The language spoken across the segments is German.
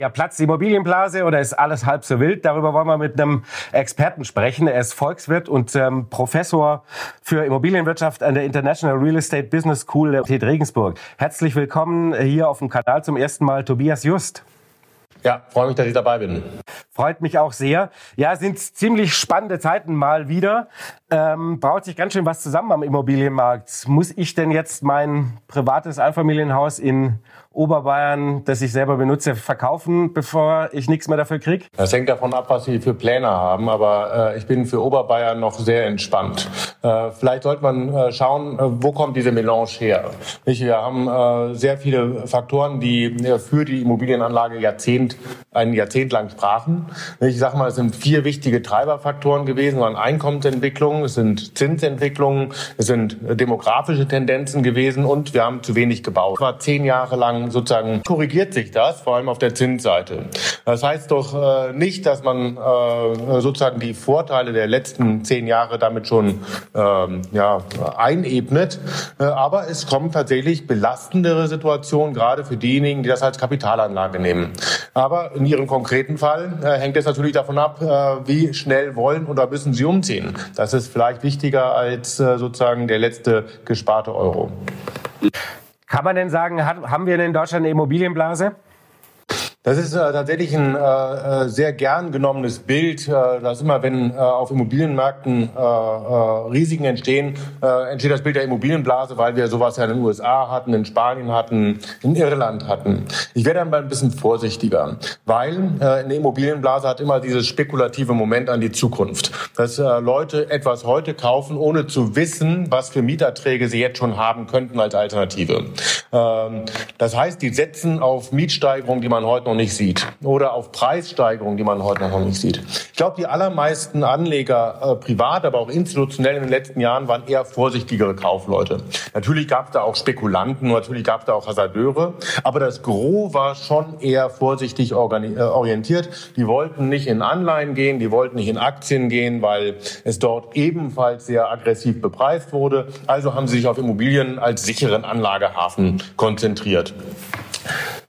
Ja, platzt die Immobilienblase oder ist alles halb so wild? Darüber wollen wir mit einem Experten sprechen. Er ist Volkswirt und ähm, Professor für Immobilienwirtschaft an der International Real Estate Business School der TED Regensburg. Herzlich willkommen hier auf dem Kanal zum ersten Mal Tobias Just. Ja, freue mich, dass ich dabei bin. Freut mich auch sehr. Ja, sind ziemlich spannende Zeiten mal wieder. Ähm, braut sich ganz schön was zusammen am Immobilienmarkt. Muss ich denn jetzt mein privates Einfamilienhaus in Oberbayern, das ich selber benutze, verkaufen, bevor ich nichts mehr dafür kriege? Das hängt davon ab, was Sie für Pläne haben, aber äh, ich bin für Oberbayern noch sehr entspannt. Äh, vielleicht sollte man äh, schauen, äh, wo kommt diese Melange her? Nicht? Wir haben äh, sehr viele Faktoren, die äh, für die Immobilienanlage Jahrzehnt, ein Jahrzehnt lang sprachen. Ich sage mal, es sind vier wichtige Treiberfaktoren gewesen, waren Einkommensentwicklung, es sind Zinsentwicklungen, es sind demografische Tendenzen gewesen und wir haben zu wenig gebaut. War zehn Jahre lang sozusagen korrigiert sich das, vor allem auf der Zinsseite. Das heißt doch äh, nicht, dass man äh, sozusagen die Vorteile der letzten zehn Jahre damit schon ähm, ja, einebnet, äh, aber es kommen tatsächlich belastendere Situationen, gerade für diejenigen, die das als Kapitalanlage nehmen. Aber in Ihrem konkreten Fall äh, hängt es natürlich davon ab, äh, wie schnell wollen oder müssen Sie umziehen. Das ist vielleicht wichtiger als äh, sozusagen der letzte gesparte Euro. Kann man denn sagen, haben wir in Deutschland eine Immobilienblase? Das ist äh, tatsächlich ein äh, äh, sehr gern genommenes Bild, äh, dass immer, wenn äh, auf Immobilienmärkten äh, äh, Risiken entstehen, äh, entsteht das Bild der Immobilienblase, weil wir sowas ja in den USA hatten, in Spanien hatten, in Irland hatten. Ich werde dann mal ein bisschen vorsichtiger, weil äh, eine Immobilienblase hat immer dieses spekulative Moment an die Zukunft, dass äh, Leute etwas heute kaufen, ohne zu wissen, was für Mieterträge sie jetzt schon haben könnten als Alternative. Ähm, das heißt, die setzen auf Mietsteigerungen, die man heute noch nicht sieht oder auf Preissteigerungen, die man heute noch nicht sieht. Ich glaube, die allermeisten Anleger, äh, privat, aber auch institutionell in den letzten Jahren, waren eher vorsichtigere Kaufleute. Natürlich gab es da auch Spekulanten, natürlich gab es da auch Hasardeure, aber das Gros war schon eher vorsichtig äh, orientiert. Die wollten nicht in Anleihen gehen, die wollten nicht in Aktien gehen, weil es dort ebenfalls sehr aggressiv bepreist wurde. Also haben sie sich auf Immobilien als sicheren Anlagehafen konzentriert.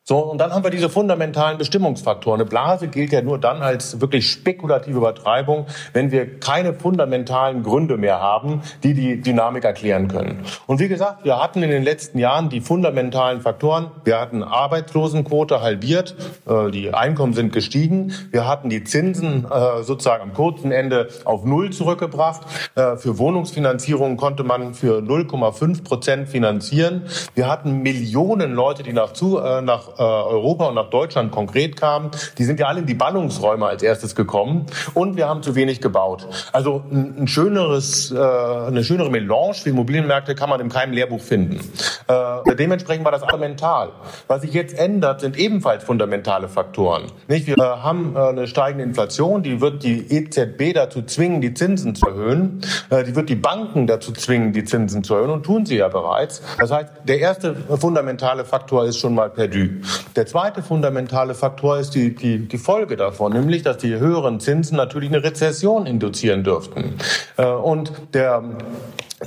So, und dann haben wir diese fundamentalen Bestimmungsfaktoren. Eine Blase gilt ja nur dann als wirklich spekulative Übertreibung, wenn wir keine fundamentalen Gründe mehr haben, die die Dynamik erklären können. Und wie gesagt, wir hatten in den letzten Jahren die fundamentalen Faktoren. Wir hatten Arbeitslosenquote halbiert, äh, die Einkommen sind gestiegen. Wir hatten die Zinsen äh, sozusagen am kurzen Ende auf Null zurückgebracht. Äh, für Wohnungsfinanzierung konnte man für 0,5 Prozent finanzieren. Wir hatten Millionen Leute, die nach, zu, nach äh, Europa und nach Deutschland konkret kamen, die sind ja alle in die Ballungsräume als erstes gekommen und wir haben zu wenig gebaut. Also ein, schöneres, äh, eine schönere Melange für Immobilienmärkte kann man in keinem Lehrbuch finden. Äh, dementsprechend war das fundamental. Was sich jetzt ändert, sind ebenfalls fundamentale Faktoren. Nicht? Wir äh, haben eine steigende Inflation, die wird die EZB dazu zwingen, die Zinsen zu erhöhen. Die wird die Banken dazu zwingen, die Zinsen zu erhöhen und tun sie ja bereits. Das heißt, der erste fundamentale Faktor ist schon mal perdu. Der zweite fundamentale Faktor ist die, die, die Folge davon, nämlich, dass die höheren Zinsen natürlich eine Rezession induzieren dürften. Äh, und der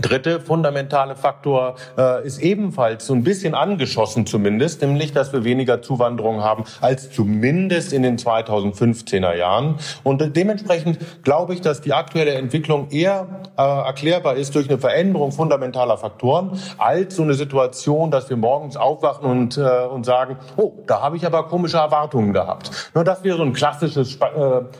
dritte fundamentale Faktor äh, ist ebenfalls so ein bisschen angeschossen zumindest, nämlich, dass wir weniger Zuwanderung haben als zumindest in den 2015er Jahren. Und dementsprechend glaube ich, dass die aktuelle Entwicklung eher äh, erklärbar ist durch eine Veränderung fundamentaler Faktoren als so eine Situation, dass wir morgens aufwachen und, äh, und sagen, oh, da habe ich aber komische Erwartungen gehabt. Nur das wäre so ein klassisches äh,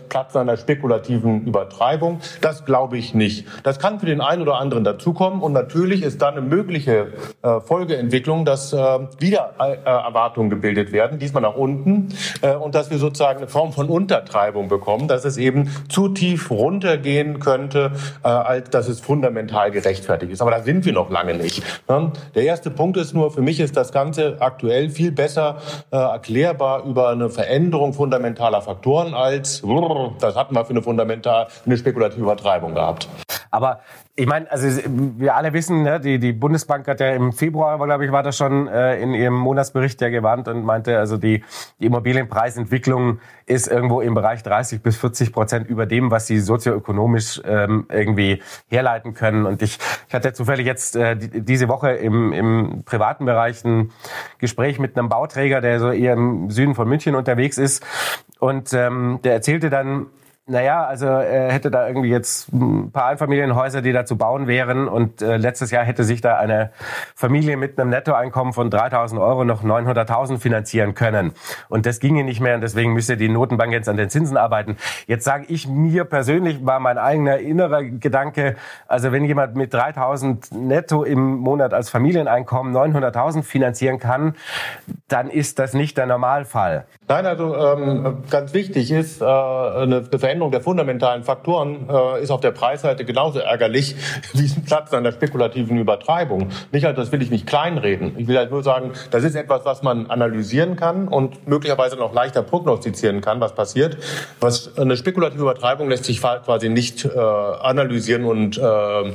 Platz einer spekulativen Übertreibung. Das glaube ich nicht. Das kann für den einen oder anderen dazu dazukommen. Und natürlich ist dann eine mögliche äh, Folgeentwicklung, dass äh, wieder äh, Erwartungen gebildet werden, diesmal nach unten, äh, und dass wir sozusagen eine Form von Untertreibung bekommen, dass es eben zu tief runtergehen könnte, äh, als dass es fundamental gerechtfertigt ist. Aber da sind wir noch lange nicht. Ne? Der erste Punkt ist nur, für mich ist das Ganze aktuell viel besser äh, erklärbar über eine Veränderung fundamentaler Faktoren als, das hatten wir für eine fundamental, eine spekulative Übertreibung gehabt. Aber ich meine, also wir alle wissen, ne, die, die Bundesbank hat ja im Februar, glaube ich, war das schon äh, in ihrem Monatsbericht ja gewarnt und meinte, also die, die Immobilienpreisentwicklung ist irgendwo im Bereich 30 bis 40 Prozent über dem, was sie sozioökonomisch ähm, irgendwie herleiten können. Und ich, ich hatte zufällig jetzt äh, diese Woche im, im privaten Bereich ein Gespräch mit einem Bauträger, der so eher im Süden von München unterwegs ist. Und ähm, der erzählte dann, naja, also er hätte da irgendwie jetzt ein paar Einfamilienhäuser, die da zu bauen wären. Und äh, letztes Jahr hätte sich da eine Familie mit einem Nettoeinkommen von 3.000 Euro noch 900.000 finanzieren können. Und das ginge nicht mehr und deswegen müsste die Notenbank jetzt an den Zinsen arbeiten. Jetzt sage ich mir persönlich, war mein eigener innerer Gedanke, also wenn jemand mit 3.000 netto im Monat als Familieneinkommen 900.000 finanzieren kann, dann ist das nicht der Normalfall. Nein, also ähm, ganz wichtig ist, äh, eine Veränderung der fundamentalen Faktoren äh, ist auf der Preisseite genauso ärgerlich wie ein Platz an der spekulativen Übertreibung. Nicht halt, das will ich nicht kleinreden. Ich will halt nur sagen, das ist etwas, was man analysieren kann und möglicherweise noch leichter prognostizieren kann, was passiert. Was eine spekulative Übertreibung lässt sich quasi nicht äh, analysieren und äh, äh,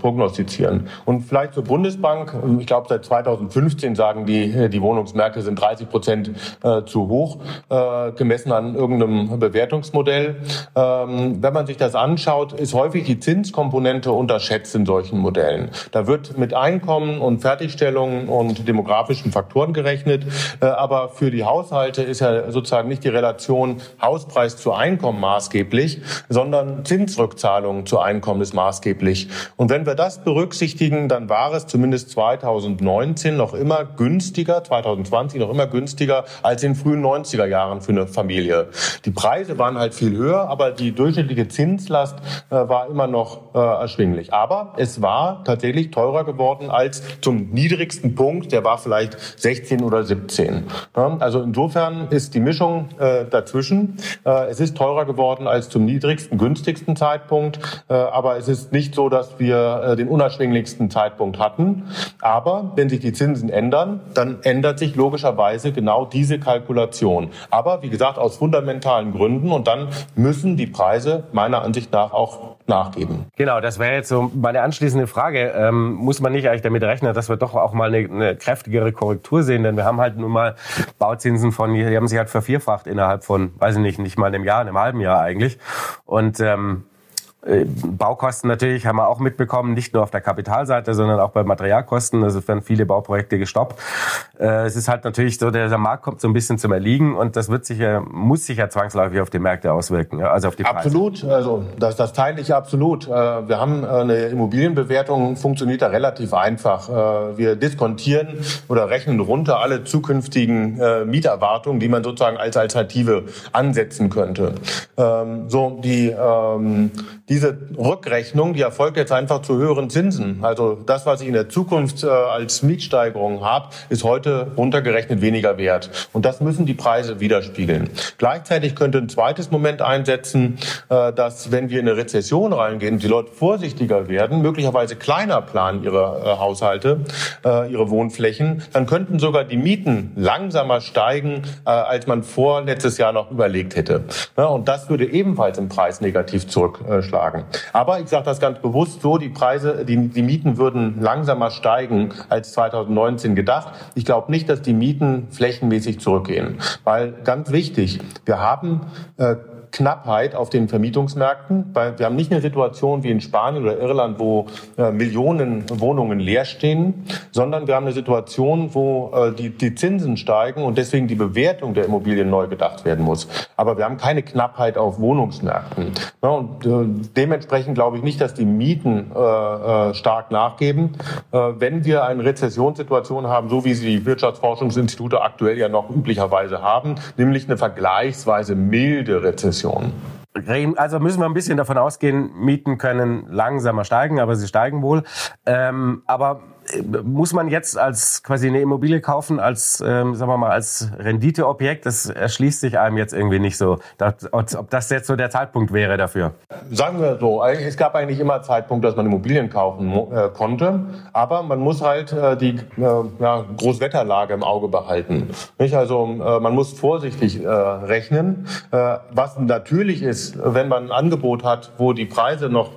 prognostizieren. Und vielleicht zur Bundesbank. Ich glaube, seit 2015 sagen die, die Wohnungsmärkte sind 30 Prozent äh, zu hoch, äh, gemessen an irgendeinem Bewertungsmodell. Ähm, wenn man sich das anschaut, ist häufig die Zinskomponente unterschätzt in solchen Modellen. Da wird mit Einkommen und Fertigstellungen und demografischen Faktoren gerechnet, äh, aber für die Haushalte ist ja sozusagen nicht die Relation Hauspreis zu Einkommen maßgeblich, sondern Zinsrückzahlungen zu Einkommen ist maßgeblich. Und wenn wir das berücksichtigen, dann war es zumindest 2019 noch immer günstiger, 2020 noch immer günstiger als in frühen 90er Jahren für eine Familie. Die Preise waren halt viel höher, aber die durchschnittliche Zinslast äh, war immer noch äh, erschwinglich. Aber es war tatsächlich teurer geworden als zum niedrigsten Punkt, der war vielleicht 16 oder 17. Ja, also insofern ist die Mischung äh, dazwischen. Es ist teurer geworden als zum niedrigsten, günstigsten Zeitpunkt, aber es ist nicht so, dass wir den unerschwinglichsten Zeitpunkt hatten. Aber wenn sich die Zinsen ändern, dann ändert sich logischerweise genau diese Kalkulation. Aber wie gesagt, aus fundamentalen Gründen und dann müssen die Preise meiner Ansicht nach auch nachgeben. Genau, das wäre jetzt so meine anschließende Frage. Ähm, muss man nicht eigentlich damit rechnen, dass wir doch auch mal eine, eine, kräftigere Korrektur sehen? Denn wir haben halt nun mal Bauzinsen von, die haben sich halt vervierfacht innerhalb von, weiß ich nicht, nicht mal einem Jahr, einem halben Jahr eigentlich. Und ähm, äh, Baukosten natürlich haben wir auch mitbekommen, nicht nur auf der Kapitalseite, sondern auch bei Materialkosten. Also werden viele Bauprojekte gestoppt. Äh, es ist halt natürlich so, der, Markt kommt so ein bisschen zum Erliegen und das wird sich muss sich ja zwangsläufig auf die Märkte auswirken, also auf die Preise. Absolut, also das, das teile ich absolut. Äh, wir haben eine Immobilienbewertung, funktioniert da relativ einfach. Wir diskontieren oder rechnen runter alle zukünftigen Mieterwartungen, die man sozusagen als Alternative ansetzen könnte. Ähm, so die ähm, diese Rückrechnung, die erfolgt jetzt einfach zu höheren Zinsen. Also das, was ich in der Zukunft äh, als Mietsteigerung habe, ist heute runtergerechnet weniger wert. Und das müssen die Preise widerspiegeln. Gleichzeitig könnte ein zweites Moment einsetzen, äh, dass wenn wir in eine Rezession reingehen, die Leute vorsichtiger werden, möglicherweise kleiner planen ihre äh, Haushalte, äh, ihre Wohnflächen, dann könnten sogar die Mieten langsamer steigen, äh, als man vor letztes Jahr noch überlegt hätte. Ja, und das würde ebenfalls im Preis negativ zurückschlagen schlagen. Aber ich sage das ganz bewusst so, die Preise, die, die Mieten würden langsamer steigen als 2019 gedacht. Ich glaube nicht, dass die Mieten flächenmäßig zurückgehen. Weil ganz wichtig, wir haben äh, Knappheit auf den Vermietungsmärkten. Wir haben nicht eine Situation wie in Spanien oder Irland, wo äh, Millionen Wohnungen leer stehen, sondern wir haben eine Situation, wo äh, die, die Zinsen steigen und deswegen die Bewertung der Immobilien neu gedacht werden muss. Aber wir haben keine Knappheit auf Wohnungsmärkten. und äh, dementsprechend glaube ich nicht, dass die Mieten stark nachgeben. wenn wir eine Rezessionssituation haben, so wie sie die Wirtschaftsforschungsinstitute aktuell ja noch üblicherweise haben, nämlich eine vergleichsweise milde Rezession, Rezession. Also müssen wir ein bisschen davon ausgehen, Mieten können langsamer steigen, aber sie steigen wohl. Ähm, aber muss man jetzt als quasi eine Immobilie kaufen, als, ähm, sagen wir mal, als Renditeobjekt? Das erschließt sich einem jetzt irgendwie nicht so. ob das jetzt so der Zeitpunkt wäre dafür? Sagen wir so, es gab eigentlich immer Zeitpunkt, dass man Immobilien kaufen äh, konnte, aber man muss halt äh, die äh, ja, Großwetterlage im Auge behalten. Nicht? Also äh, man muss vorsichtig äh, rechnen. Äh, was natürlich ist, wenn man ein Angebot hat, wo die Preise noch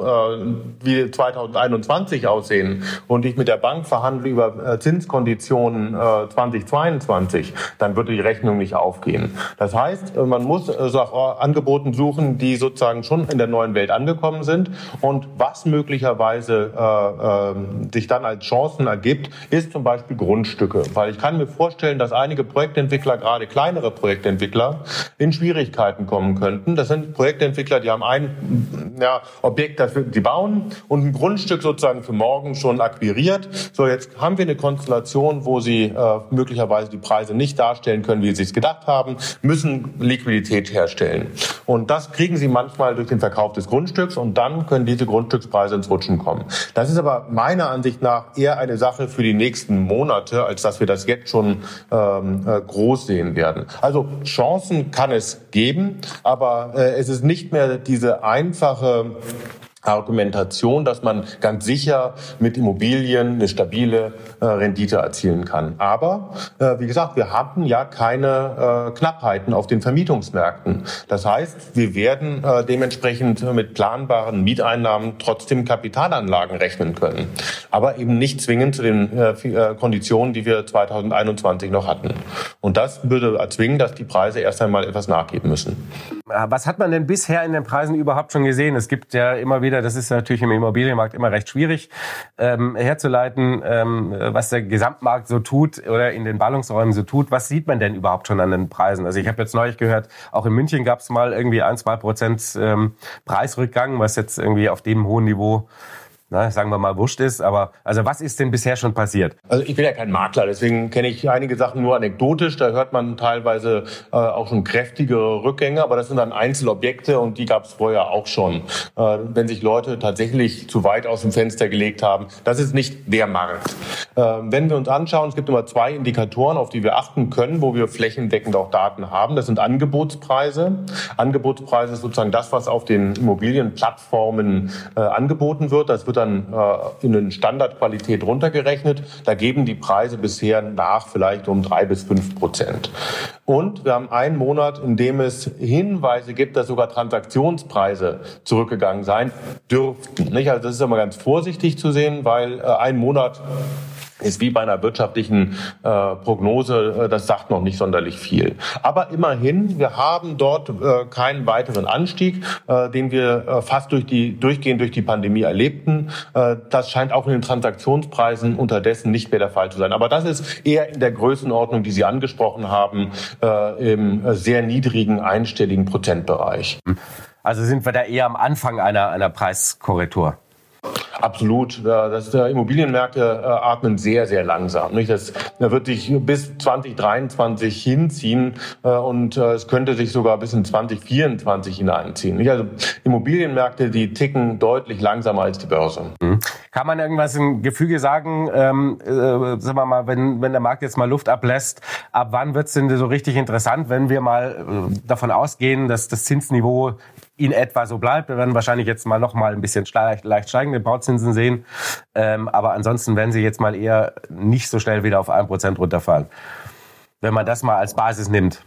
wie 2021 aussehen und ich mit der Bank verhandle über Zinskonditionen 2022, dann wird die Rechnung nicht aufgehen. Das heißt, man muss so auch Angeboten suchen, die sozusagen schon in der neuen Welt angekommen sind und was möglicherweise äh, äh, sich dann als Chancen ergibt, ist zum Beispiel Grundstücke. Weil ich kann mir vorstellen, dass einige Projektentwickler, gerade kleinere Projektentwickler, in Schwierigkeiten kommen könnten. Das sind Projektentwickler, die haben ein ja, Objekt dafür, die bauen und ein Grundstück sozusagen für morgen schon akquiriert. So, jetzt haben wir eine Konstellation, wo sie äh, möglicherweise die Preise nicht darstellen können, wie sie es gedacht haben, müssen Liquidität herstellen. Und das kriegen sie manchmal durch den Verkauf des Grundstücks und dann können diese Grundstückspreise ins Rutschen kommen. Das ist aber meiner Ansicht nach eher eine Sache für die nächsten Monate, als dass wir das jetzt schon ähm, äh, groß sehen werden. Also Chancen kann es geben, aber äh, es ist nicht mehr diese einfache Argumentation, dass man ganz sicher mit Immobilien eine stabile äh, Rendite erzielen kann. Aber äh, wie gesagt, wir haben ja keine äh, Knappheiten auf den Vermietungsmärkten. Das heißt, wir werden äh, dementsprechend mit planbaren Mieteinnahmen trotzdem Kapitalanlagen rechnen können, aber eben nicht zwingend zu den äh, äh, Konditionen, die wir 2021 noch hatten. Und das würde erzwingen, dass die Preise erst einmal etwas nachgeben müssen. Was hat man denn bisher in den Preisen überhaupt schon gesehen? Es gibt ja immer wieder, das ist natürlich im Immobilienmarkt immer recht schwierig ähm, herzuleiten, ähm, was der Gesamtmarkt so tut oder in den Ballungsräumen so tut. Was sieht man denn überhaupt schon an den Preisen? Also ich habe jetzt neulich gehört, auch in München gab es mal irgendwie ein, zwei Prozent ähm, Preisrückgang, was jetzt irgendwie auf dem hohen Niveau na, sagen wir mal, wurscht ist. Aber also was ist denn bisher schon passiert? Also ich bin ja kein Makler, deswegen kenne ich einige Sachen nur anekdotisch. Da hört man teilweise äh, auch schon kräftigere Rückgänge, aber das sind dann Einzelobjekte und die gab es vorher auch schon. Äh, wenn sich Leute tatsächlich zu weit aus dem Fenster gelegt haben, das ist nicht der Markt. Äh, wenn wir uns anschauen, es gibt immer zwei Indikatoren, auf die wir achten können, wo wir flächendeckend auch Daten haben. Das sind Angebotspreise. Angebotspreise ist sozusagen das, was auf den Immobilienplattformen äh, angeboten wird. Das wird dann äh, in eine Standardqualität runtergerechnet. Da geben die Preise bisher nach vielleicht um drei bis fünf Prozent. Und wir haben einen Monat, in dem es Hinweise gibt, dass sogar Transaktionspreise zurückgegangen sein dürften. Nicht? Also das ist immer ganz vorsichtig zu sehen, weil äh, ein Monat ist wie bei einer wirtschaftlichen äh, Prognose, äh, das sagt noch nicht sonderlich viel. Aber immerhin, wir haben dort äh, keinen weiteren Anstieg, äh, den wir äh, fast durch die, durchgehend durch die Pandemie erlebten. Äh, das scheint auch in den Transaktionspreisen unterdessen nicht mehr der Fall zu sein. Aber das ist eher in der Größenordnung, die Sie angesprochen haben, äh, im äh, sehr niedrigen einstelligen Prozentbereich. Also sind wir da eher am Anfang einer, einer Preiskorrektur? Absolut. Das, der Immobilienmärkte äh, atmen sehr, sehr langsam. Das, da wird sich bis 2023 hinziehen äh, und äh, es könnte sich sogar bis in 2024 hineinziehen. Also Immobilienmärkte, die ticken deutlich langsamer als die Börse. Mhm. Kann man irgendwas im Gefüge sagen, ähm, äh, sagen wir mal, wenn, wenn der Markt jetzt mal Luft ablässt, ab wann wird es denn so richtig interessant, wenn wir mal davon ausgehen, dass das Zinsniveau in etwa so bleibt. Wir werden wahrscheinlich jetzt mal noch mal ein bisschen leicht, leicht steigende Bauzinsen sehen. Ähm, aber ansonsten werden sie jetzt mal eher nicht so schnell wieder auf ein Prozent runterfallen. Wenn man das mal als Basis nimmt.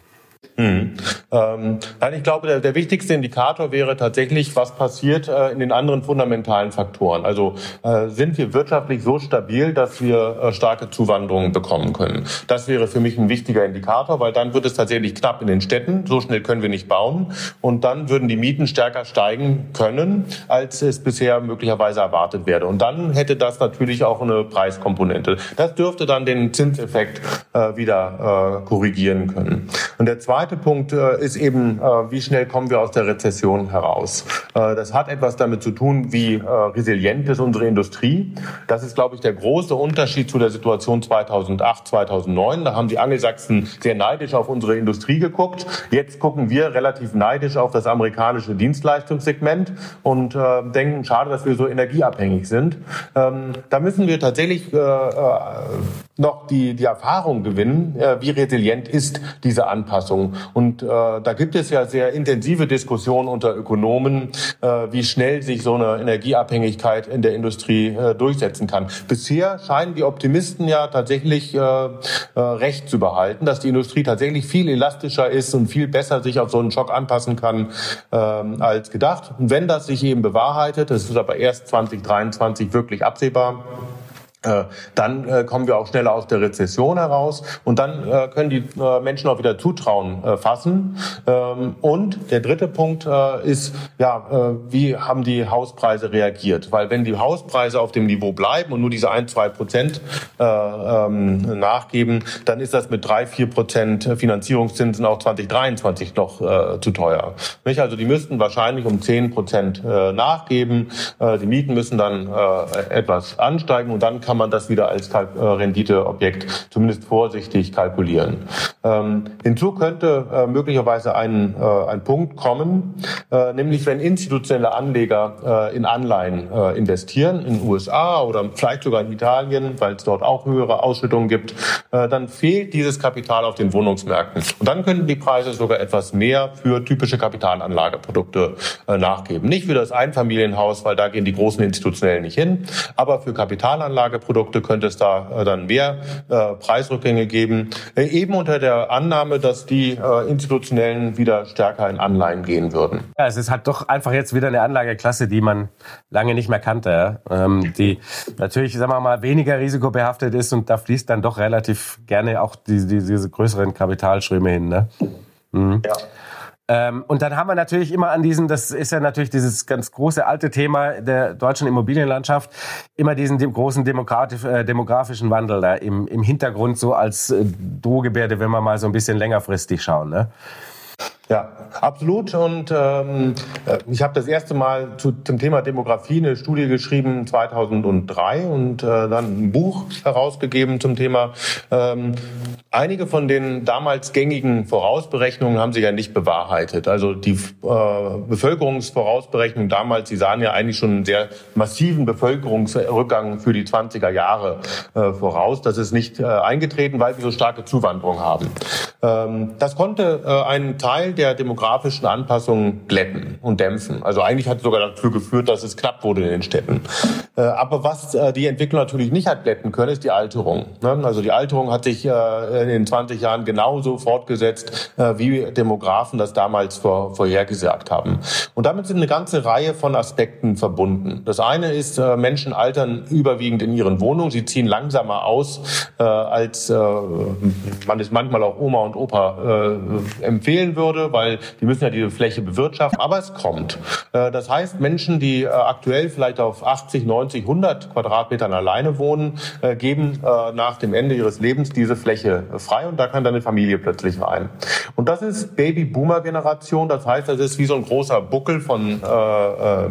Hm. Ähm, nein, ich glaube, der, der, wichtigste Indikator wäre tatsächlich, was passiert äh, in den anderen fundamentalen Faktoren. Also äh, sind wir wirtschaftlich so stabil, dass wir äh, starke Zuwanderungen bekommen können. Das wäre für mich ein wichtiger Indikator, weil dann wird es tatsächlich knapp in den Städten. So schnell können wir nicht bauen. Und dann würden die Mieten stärker steigen können, als es bisher möglicherweise erwartet werde. Und dann hätte das natürlich auch eine Preiskomponente. Das dürfte dann den Zinseffekt äh, wieder äh, korrigieren können. Und der zweite Punkt äh, ist eben, äh, wie schnell kommen wir aus der Rezession heraus. Äh, das hat etwas damit zu tun, wie äh, resilient ist unsere Industrie. Das ist, glaube ich, der große Unterschied zu der Situation 2008, 2009. Da haben die Angelsachsen sehr neidisch auf unsere Industrie geguckt. Jetzt gucken wir relativ neidisch auf das amerikanische Dienstleistungssegment und äh, denken, schade, dass wir so energieabhängig sind. Ähm, da müssen wir tatsächlich äh, noch die, die Erfahrung gewinnen, wie resilient ist diese Anpassung. Und äh, da gibt es ja sehr intensive Diskussionen unter Ökonomen, äh, wie schnell sich so eine Energieabhängigkeit in der Industrie äh, durchsetzen kann. Bisher scheinen die Optimisten ja tatsächlich äh, äh, recht zu behalten, dass die Industrie tatsächlich viel elastischer ist und viel besser sich auf so einen Schock anpassen kann äh, als gedacht. Und wenn das sich eben bewahrheitet, das ist aber erst 2023 wirklich absehbar, dann äh, kommen wir auch schneller aus der Rezession heraus und dann äh, können die äh, Menschen auch wieder Zutrauen äh, fassen. Ähm, und der dritte Punkt äh, ist, ja, wie haben die Hauspreise reagiert? Weil wenn die Hauspreise auf dem Niveau bleiben und nur diese ein, zwei Prozent ähm, nachgeben, dann ist das mit drei, vier Prozent Finanzierungszinsen auch 2023 noch zu teuer. Also die müssten wahrscheinlich um zehn Prozent nachgeben. die Mieten müssen dann etwas ansteigen und dann kann kann man das wieder als Kalk äh, Renditeobjekt zumindest vorsichtig kalkulieren. Ähm, hinzu könnte äh, möglicherweise ein, äh, ein Punkt kommen, äh, nämlich wenn institutionelle Anleger äh, in Anleihen äh, investieren, in den USA oder vielleicht sogar in Italien, weil es dort auch höhere Ausschüttungen gibt, dann fehlt dieses Kapital auf den Wohnungsmärkten. Und dann könnten die Preise sogar etwas mehr für typische Kapitalanlageprodukte nachgeben. Nicht für das Einfamilienhaus, weil da gehen die großen Institutionellen nicht hin, aber für Kapitalanlage Produkte könnte es da äh, dann mehr äh, Preisrückgänge geben, äh, eben unter der Annahme, dass die institutionellen wieder stärker in Anleihen gehen würden. Ja, es ist halt doch einfach jetzt wieder eine Anlageklasse, die man lange nicht mehr kannte, ähm, die natürlich, sagen wir mal, weniger risikobehaftet ist und da fließt dann doch relativ gerne auch die, die, diese größeren Kapitalströme hin. Ne? Mhm. Ja. Ähm, und dann haben wir natürlich immer an diesen, das ist ja natürlich dieses ganz große alte Thema der deutschen Immobilienlandschaft, immer diesen dem großen äh, demografischen Wandel da im, im Hintergrund so als äh, Drohgebärde, wenn wir mal so ein bisschen längerfristig schauen. Ne? Ja, absolut. Und ähm, äh, ich habe das erste Mal zu, zum Thema Demografie eine Studie geschrieben 2003 und äh, dann ein Buch herausgegeben zum Thema. Ähm, einige von den damals gängigen Vorausberechnungen haben sich ja nicht bewahrheitet. Also die äh, Bevölkerungsvorausberechnungen damals, die sahen ja eigentlich schon einen sehr massiven Bevölkerungsrückgang für die 20er Jahre äh, voraus. Das ist nicht äh, eingetreten, weil wir so starke Zuwanderung haben. Ähm, das konnte äh, einen Teil der demografischen Anpassungen glätten und dämpfen. Also eigentlich hat es sogar dafür geführt, dass es knapp wurde in den Städten. Äh, aber was äh, die Entwicklung natürlich nicht hat glätten können, ist die Alterung. Ne? Also die Alterung hat sich äh, in den 20 Jahren genauso fortgesetzt, wie Demografen das damals vorhergesagt haben. Und damit sind eine ganze Reihe von Aspekten verbunden. Das eine ist, Menschen altern überwiegend in ihren Wohnungen. Sie ziehen langsamer aus, als man es manchmal auch Oma und Opa empfehlen würde weil die müssen ja diese Fläche bewirtschaften. Aber es kommt. Äh, das heißt, Menschen, die äh, aktuell vielleicht auf 80, 90, 100 Quadratmetern alleine wohnen, äh, geben nach dem Ende ihres Lebens diese Fläche frei und da kann dann eine Familie plötzlich rein. Und das ist Baby-Boomer-Generation. Das heißt, das ist wie so ein großer Buckel von äh, äh,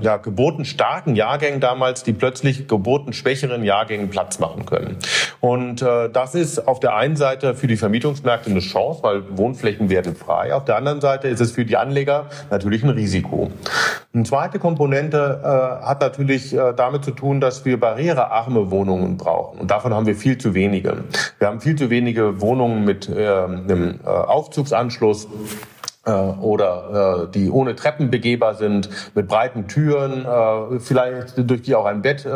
ja, geburtenstarken Jahrgängen damals, die plötzlich geburtenschwächeren Jahrgängen Platz machen können. Und äh, das ist auf der einen Seite für die Vermietungsmärkte eine Chance, weil Wohnflächen werden frei. Auf der anderen Seite ist es für die Anleger natürlich ein Risiko. Eine zweite Komponente äh, hat natürlich äh, damit zu tun, dass wir barrierearme Wohnungen brauchen. Und davon haben wir viel zu wenige. Wir haben viel zu wenige Wohnungen mit äh, einem äh, Aufzugsanschluss oder äh, die ohne Treppen begehbar sind, mit breiten Türen, äh, vielleicht durch die auch ein Bett äh,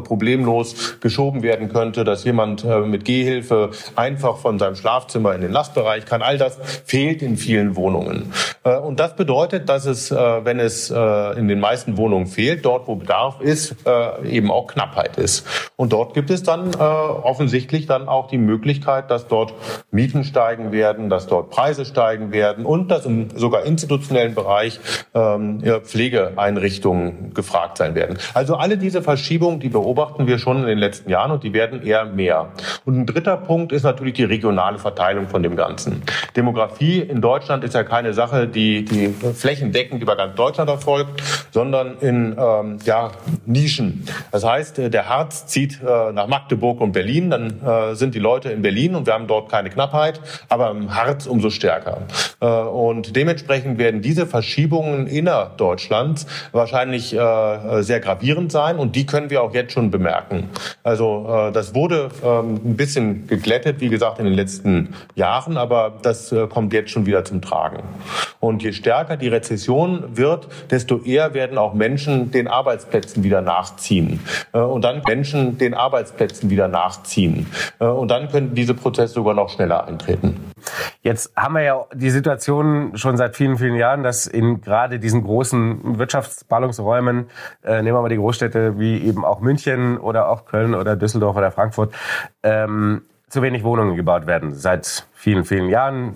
problemlos geschoben werden könnte, dass jemand äh, mit Gehhilfe einfach von seinem Schlafzimmer in den Lastbereich kann. All das fehlt in vielen Wohnungen. Äh, und das bedeutet, dass es, äh, wenn es äh, in den meisten Wohnungen fehlt, dort wo Bedarf ist, äh, eben auch Knappheit ist. Und dort gibt es dann äh, offensichtlich dann auch die Möglichkeit, dass dort Mieten steigen werden, dass dort Preise steigen werden und dass im sogar institutionellen Bereich ähm, Pflegeeinrichtungen gefragt sein werden. Also alle diese Verschiebungen, die beobachten wir schon in den letzten Jahren und die werden eher mehr. Und ein dritter Punkt ist natürlich die regionale Verteilung von dem Ganzen. Demografie in Deutschland ist ja keine Sache, die, die flächendeckend über ganz Deutschland erfolgt, sondern in ähm, ja, Nischen. Das heißt, äh, der Harz zieht äh, nach Magdeburg und Berlin, dann äh, sind die Leute in Berlin und wir haben dort keine Knappheit, aber im Harz umso stärker. Äh, und dementsprechend werden diese Verschiebungen innerdeutschlands wahrscheinlich äh, sehr gravierend sein und die können wir auch jetzt schon bemerken. Also äh, das wurde ähm, ein bisschen geglättet, wie gesagt, in den letzten Jahren, aber das äh, kommt jetzt schon wieder zum Tragen. Und je stärker die Rezession wird, desto eher werden auch Menschen den Arbeitsplätzen wieder nachziehen. Äh, und dann Menschen den Arbeitsplätzen wieder nachziehen. Äh, und dann können diese Prozesse sogar noch schneller eintreten. Jetzt haben wir ja die Situation schon seit vielen, vielen Jahren, dass in gerade diesen großen Wirtschaftsballungsräumen, äh, nehmen wir mal die Großstädte wie eben auch München oder auch Köln oder Düsseldorf oder Frankfurt, ähm, zu wenig Wohnungen gebaut werden. Seit vielen, vielen Jahren.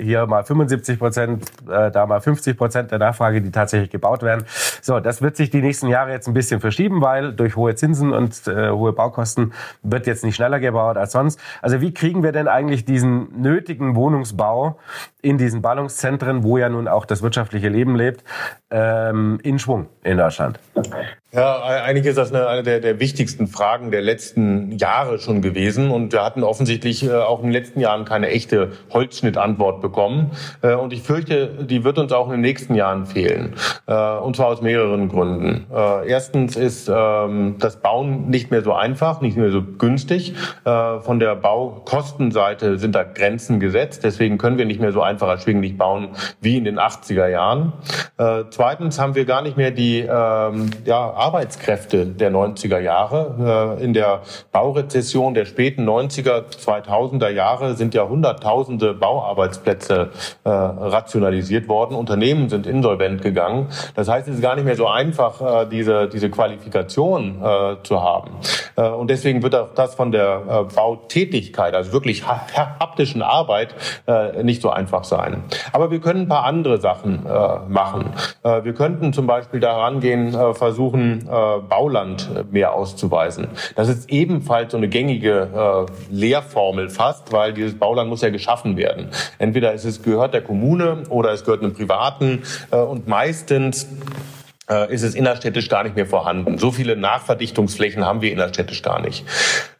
Hier mal 75 Prozent, äh, da mal 50 Prozent der Nachfrage, die tatsächlich gebaut werden. So, das wird sich die nächsten Jahre jetzt ein bisschen verschieben, weil durch hohe Zinsen und äh, hohe Baukosten wird jetzt nicht schneller gebaut als sonst. Also wie kriegen wir denn eigentlich diesen nötigen Wohnungsbau in diesen Ballungszentren, wo ja nun auch das wirtschaftliche Leben lebt, ähm, in Schwung in Deutschland? Ja, eigentlich ist das eine, eine der, der wichtigsten Fragen der letzten Jahre schon gewesen. Und wir hatten offensichtlich äh, auch in den letzten Jahren keine echte Holzschnittantwort bekommen. Äh, und ich fürchte, die wird uns auch in den nächsten Jahren fehlen. Äh, und zwar aus mehreren Gründen. Äh, erstens ist ähm, das Bauen nicht mehr so einfach, nicht mehr so günstig. Von der Baukostenseite sind da Grenzen gesetzt. Deswegen können wir nicht mehr so einfach erschwinglich bauen wie in den 80er Jahren. Zweitens haben wir gar nicht mehr die ähm, ja, Arbeitskräfte der 90er Jahre. In der Baurezession der späten 90er, 2000er Jahre sind ja hunderttausende Bauarbeitsplätze äh, rationalisiert worden. Unternehmen sind insolvent gegangen. Das heißt, es ist gar nicht mehr so einfach, äh, diese, diese Qualifikation äh, zu haben. Äh, und deswegen wird auch das von der äh, Bautätigkeit, also wirklich ha haptischen Arbeit, äh, nicht so einfach sein. Aber wir können ein paar andere Sachen machen. wir könnten zum Beispiel daran gehen, versuchen, äh, Bauland äh, mehr auszuweisen. Das ist ebenfalls so eine gängige äh, Lehrformel fast, weil dieses Bauland muss ja geschaffen werden. Entweder es gehört der Kommune oder es gehört einem Privaten äh, und meistens äh, ist es innerstädtisch gar nicht mehr vorhanden. So viele Nachverdichtungsflächen haben wir innerstädtisch gar nicht.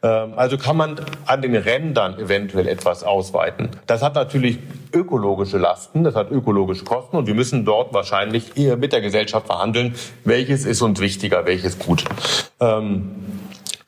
Ähm, also kann man an den Rändern eventuell etwas ausweiten. Das hat natürlich ökologische Lasten, das hat ökologische Kosten und wir müssen dort wahrscheinlich eher mit der Gesellschaft verhandeln, welches ist uns wichtiger, welches gut. Ähm,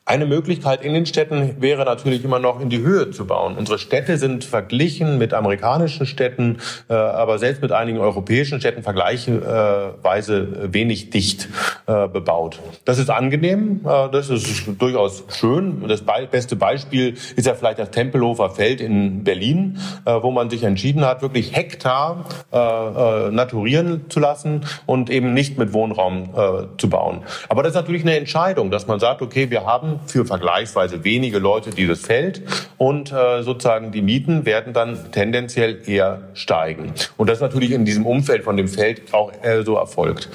eine Möglichkeit in den Städten wäre natürlich immer noch in die Höhe zu bauen. Unsere Städte sind verglichen mit amerikanischen Städten, äh, aber selbst mit einigen europäischen Städten vergleichsweise wenig dicht äh, bebaut. Das ist angenehm, äh, das ist durchaus schön. Das beste Beispiel ist ja vielleicht das Tempelhofer Feld in Berlin, äh, wo man sich entschieden hat, wirklich Hektar äh, äh, naturieren zu lassen und eben nicht mit Wohnraum zu bauen. Aber das ist natürlich eine Entscheidung, dass man sagt, okay, wir haben für vergleichsweise wenige Leute dieses Feld und äh, sozusagen die Mieten werden dann tendenziell eher steigen. Und das natürlich in diesem Umfeld von dem Feld auch äh, so erfolgt.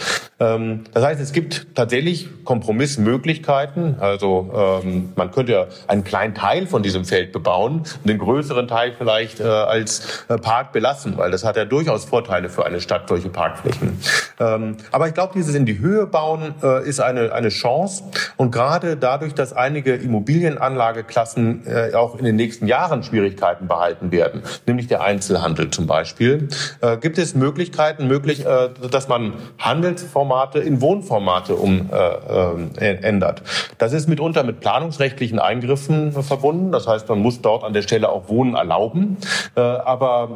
Ähm, das heißt, es gibt tatsächlich Kompromissmöglichkeiten. Also ähm, man könnte ja einen kleinen Teil von diesem Feld bebauen und den größeren Teil vielleicht äh, als äh, Park belassen, weil das hat ja durchaus Vorteile für eine Stadt, solche Parkflächen. Ähm, aber ich glaube, dieses in die Höhe bauen äh, ist eine, eine Chance. Und gerade dadurch, dass einige Immobilienanlageklassen äh, auch in den nächsten Jahren Schwierigkeiten behalten werden, nämlich der Einzelhandel zum Beispiel, äh, gibt es Möglichkeiten, möglich, äh, dass man Handelsformate in Wohnformate umändert. Äh, das ist mitunter mit planungsrechtlichen Eingriffen verbunden. Das heißt, man muss dort an der Stelle auch Wohnen erlauben. Äh, aber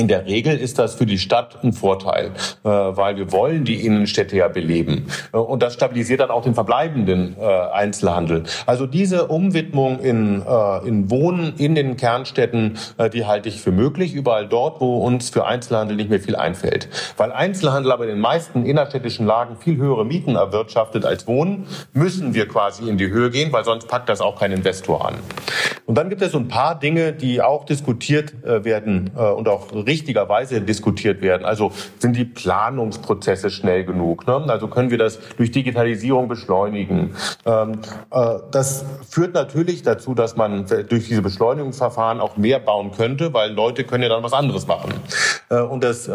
in der Regel ist das für die Stadt ein Vorteil, äh, weil wir wollen die Innenstädte ja beleben. Äh, und das stabilisiert dann auch den verbleibenden äh, Einzelhandel. Also diese Umwidmung in, in Wohnen in den Kernstädten, die halte ich für möglich, überall dort, wo uns für Einzelhandel nicht mehr viel einfällt. Weil Einzelhandel aber in den meisten innerstädtischen Lagen viel höhere Mieten erwirtschaftet als Wohnen, müssen wir quasi in die Höhe gehen, weil sonst packt das auch kein Investor an. Und dann gibt es so ein paar Dinge, die auch diskutiert werden und auch richtigerweise diskutiert werden. Also sind die Planungsprozesse schnell genug? Ne? Also können wir das durch Digitalisierung beschleunigen? Ähm, äh, das führt natürlich dazu, dass man durch diese Beschleunigungsverfahren auch mehr bauen könnte, weil Leute können ja dann was anderes machen. Äh, und das äh,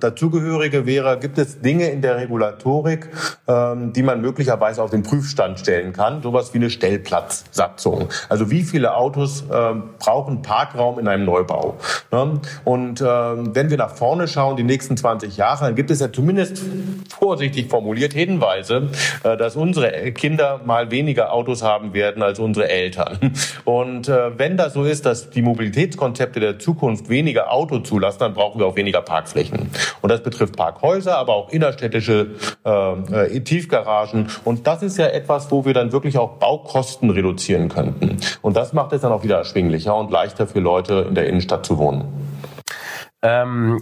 dazugehörige wäre, gibt es Dinge in der Regulatorik, ähm, die man möglicherweise auf den Prüfstand stellen kann, sowas wie eine Stellplatzsatzung. Also wie viele Autos äh, brauchen Parkraum in einem Neubau? Ne? Und ähm, wenn wir nach vorne schauen, die nächsten 20 Jahre, dann gibt es ja zumindest vorsichtig formuliert Hinweise, dass unsere Kinder mal weniger Autos haben werden als unsere Eltern. Und wenn das so ist, dass die Mobilitätskonzepte der Zukunft weniger Auto zulassen, dann brauchen wir weniger Parkflächen. Und das betrifft Parkhäuser, aber auch innerstädtische äh, Tiefgaragen. Und das ist ja etwas, wo wir dann wirklich auch Baukosten reduzieren könnten. Und das macht es dann auch wieder erschwinglicher und leichter für Leute in der Innenstadt zu wohnen. Ähm,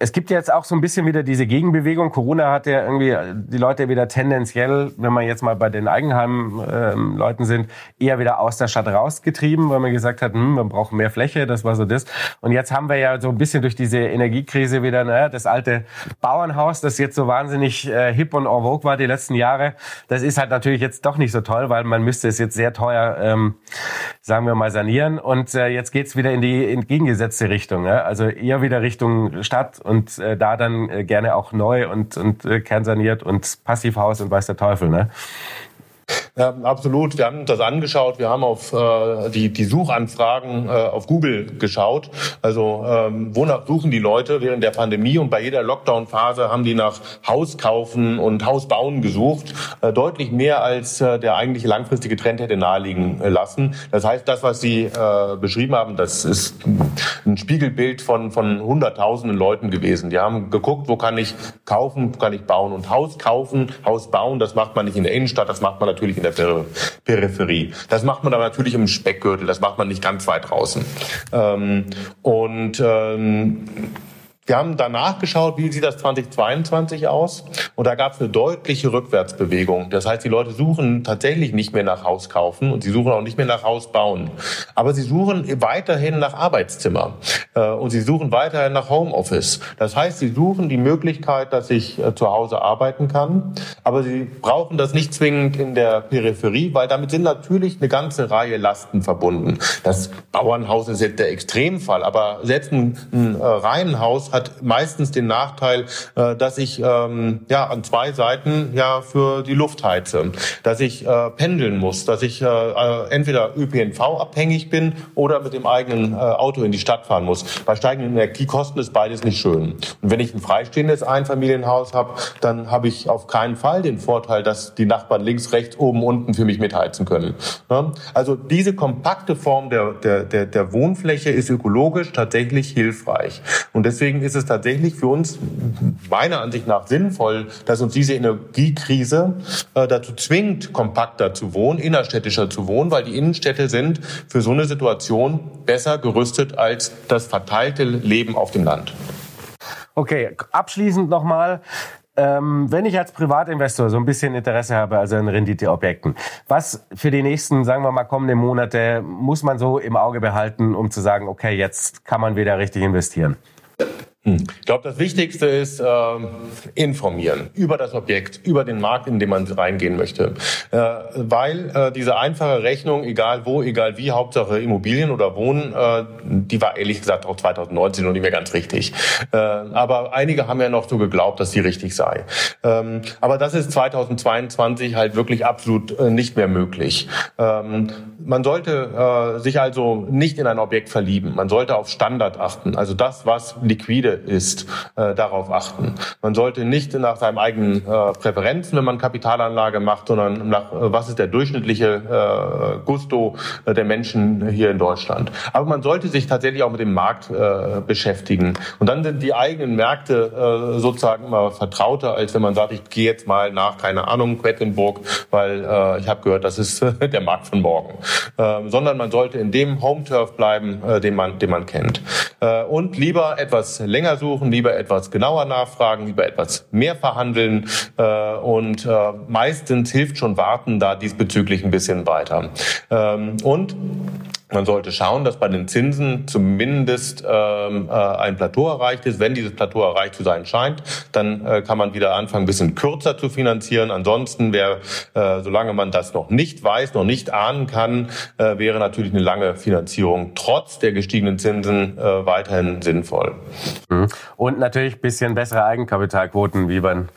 es gibt jetzt auch so ein bisschen wieder diese Gegenbewegung. Corona hat ja irgendwie die Leute wieder tendenziell, wenn man jetzt mal bei den Eigenheim-Leuten ähm, sind, eher wieder aus der Stadt rausgetrieben, weil man gesagt hat, hm, man braucht mehr Fläche, das war so das. Und jetzt haben wir ja so ein bisschen durch diese Energiekrise wieder naja, das alte Bauernhaus, das jetzt so wahnsinnig äh, hip und en vogue war die letzten Jahre. Das ist halt natürlich jetzt doch nicht so toll, weil man müsste es jetzt sehr teuer, ähm, sagen wir mal, sanieren. Und äh, jetzt geht's wieder in die entgegengesetzte Richtung. Ja? Also eher wieder Richtung Stadt und äh, da dann äh, gerne auch neu und, und äh, kernsaniert und Passivhaus und weiß der Teufel. Ne? Ja, absolut. Wir haben das angeschaut. Wir haben auf äh, die, die Suchanfragen äh, auf Google geschaut. Also ähm, wonach suchen die Leute während der Pandemie? Und bei jeder Lockdown-Phase haben die nach Haus kaufen und Haus bauen gesucht. Äh, deutlich mehr als äh, der eigentliche langfristige Trend hätte naheliegen äh, lassen. Das heißt, das, was Sie äh, beschrieben haben, das ist ein Spiegelbild von, von hunderttausenden Leuten gewesen. Die haben geguckt, wo kann ich kaufen, wo kann ich bauen. Und Haus kaufen, Haus bauen, das macht man nicht in der Innenstadt, das macht man natürlich in der Peripherie. Das macht man aber natürlich im Speckgürtel, das macht man nicht ganz weit draußen. Ähm, und ähm, wir haben danach geschaut, wie sieht das 2022 aus? Und da gab es eine deutliche Rückwärtsbewegung. Das heißt, die Leute suchen tatsächlich nicht mehr nach Haus kaufen und sie suchen auch nicht mehr nach Haus bauen. Aber sie suchen weiterhin nach Arbeitszimmer äh, und sie suchen weiterhin nach Homeoffice. Das heißt, sie suchen die Möglichkeit, dass ich äh, zu Hause arbeiten kann, aber sie brauchen das nicht zwingend in der Peripherie, weil damit sind natürlich eine ganze Reihe Lasten verbunden. Das Bauernhaus ist jetzt der Extremfall, aber selbst ein, ein äh, Reihenhaus hat meistens den Nachteil, äh, dass ich ähm, ja an zwei Seiten ja für die Luft heize, dass ich äh, pendeln muss, dass ich äh, äh entweder ÖPNV abhängig bin oder mit dem eigenen äh, Auto in die Stadt fahren muss. Bei steigenden Energiekosten ist beides nicht schön. Und wenn ich ein freistehendes Einfamilienhaus habe, dann habe ich auf keinen Fall den Vorteil, dass die Nachbarn links, rechts, oben, unten für mich mitheizen können. Ja? Also diese kompakte Form der, der, der, der Wohnfläche ist ökologisch tatsächlich hilfreich. Und deswegen ist es tatsächlich für uns meiner Ansicht nach sinnvoll, dass uns diese Energiekrise äh, dazu zwingt, kompakter zu wohnen, innerstädtischer zu wohnen, weil die Innenstädte sind für so eine Situation besser gerüstet als das verteilte Leben auf dem Land. Okay, abschließend nochmal. Ähm, wenn ich als Privatinvestor so ein bisschen Interesse habe, also an Renditeobjekten, was für die nächsten, sagen wir mal, kommenden Monate muss man so im Auge behalten, um zu sagen, okay, jetzt kann man wieder richtig investieren? Hm. Ich glaube, das Wichtigste ist äh, informieren über das Objekt, über den Markt, in den man reingehen möchte. Äh, weil äh, diese einfache Rechnung, egal wo, egal wie, Hauptsache Immobilien oder Wohnen, äh, die war ehrlich gesagt auch 2019 noch nicht mehr ganz richtig. Äh, aber einige haben ja noch so geglaubt, dass sie richtig sei. Ähm, aber das ist 2022 halt wirklich absolut äh, nicht mehr möglich. Ähm, man sollte äh, sich also nicht in ein Objekt verlieben. Man sollte auf Standard achten. Also das, was liquide ist, äh, darauf achten. Man sollte nicht nach seinem eigenen äh, Präferenzen, wenn man Kapitalanlage macht, sondern nach, äh, was ist der durchschnittliche äh, Gusto äh, der Menschen hier in Deutschland. Aber man sollte sich tatsächlich auch mit dem Markt äh, beschäftigen. Und dann sind die eigenen Märkte äh, sozusagen immer vertrauter, als wenn man sagt, ich gehe jetzt mal nach, keine Ahnung, Quedlinburg, weil äh, ich habe gehört, das ist äh, der Markt von morgen. Äh, sondern man sollte in dem Home-Turf bleiben, äh, den, man, den man kennt. Äh, und lieber etwas länger länger suchen, lieber etwas genauer nachfragen, lieber etwas mehr verhandeln äh, und äh, meistens hilft schon Warten da diesbezüglich ein bisschen weiter. Ähm, und Man sollte schauen, dass bei den Zinsen zumindest ähm, äh, ein Plateau erreicht ist. Wenn dieses Plateau erreicht zu sein scheint, dann äh, kann man wieder anfangen, ein bisschen kürzer zu finanzieren. Ansonsten wäre, äh, solange man das noch nicht weiß, noch nicht ahnen kann, äh, wäre natürlich eine lange Finanzierung trotz der gestiegenen Zinsen äh, weiterhin sinnvoll. Mhm. Und natürlich bisschen bessere Eigenkapitalquoten, wie man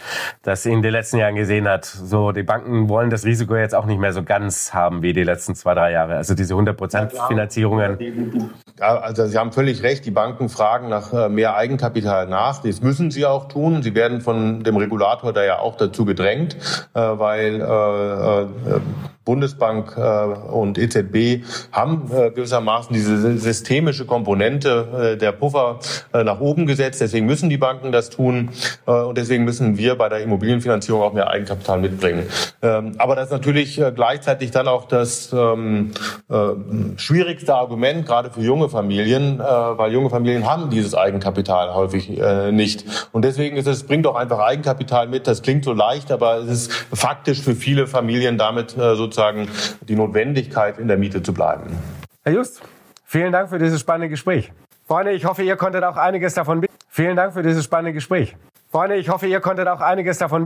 das in den letzten Jahren gesehen hat. So, die Banken wollen das Risiko jetzt auch nicht mehr so ganz haben wie die letzten zwei, drei Jahre. Also diese 100 Prozent Finanzierungen. Also Sie haben völlig recht. Die Banken fragen nach äh, mehr Eigenkapital nach. Das müssen sie auch tun. Sie werden von dem Regulator da ja auch dazu gedrängt, äh, weil äh, Bundesbank und EZB haben gewissermaßen diese systemische Komponente der Puffer nach oben gesetzt. Deswegen müssen die Banken das tun und deswegen müssen wir bei der Immobilienfinanzierung auch mehr Eigenkapital mitbringen. Ähm, aber das ist natürlich gleichzeitig dann auch das ähm, schwierigste Argument, gerade für junge Familien, äh, weil junge Familien haben dieses Eigenkapital häufig äh, nicht. Und deswegen ist es, bringt doch einfach Eigenkapital mit. Das klingt so leicht, aber es ist faktisch für viele Familien damit äh, sozusagen die Notwendigkeit, in der Miete zu bleiben. Herr Just, vielen Dank für dieses spannende Gespräch. Freunde, ich hoffe, ihr konntet auch einiges davon. Vielen Dank für dieses spannende Gespräch. Freunde, ich hoffe, ihr konntet auch einiges davon.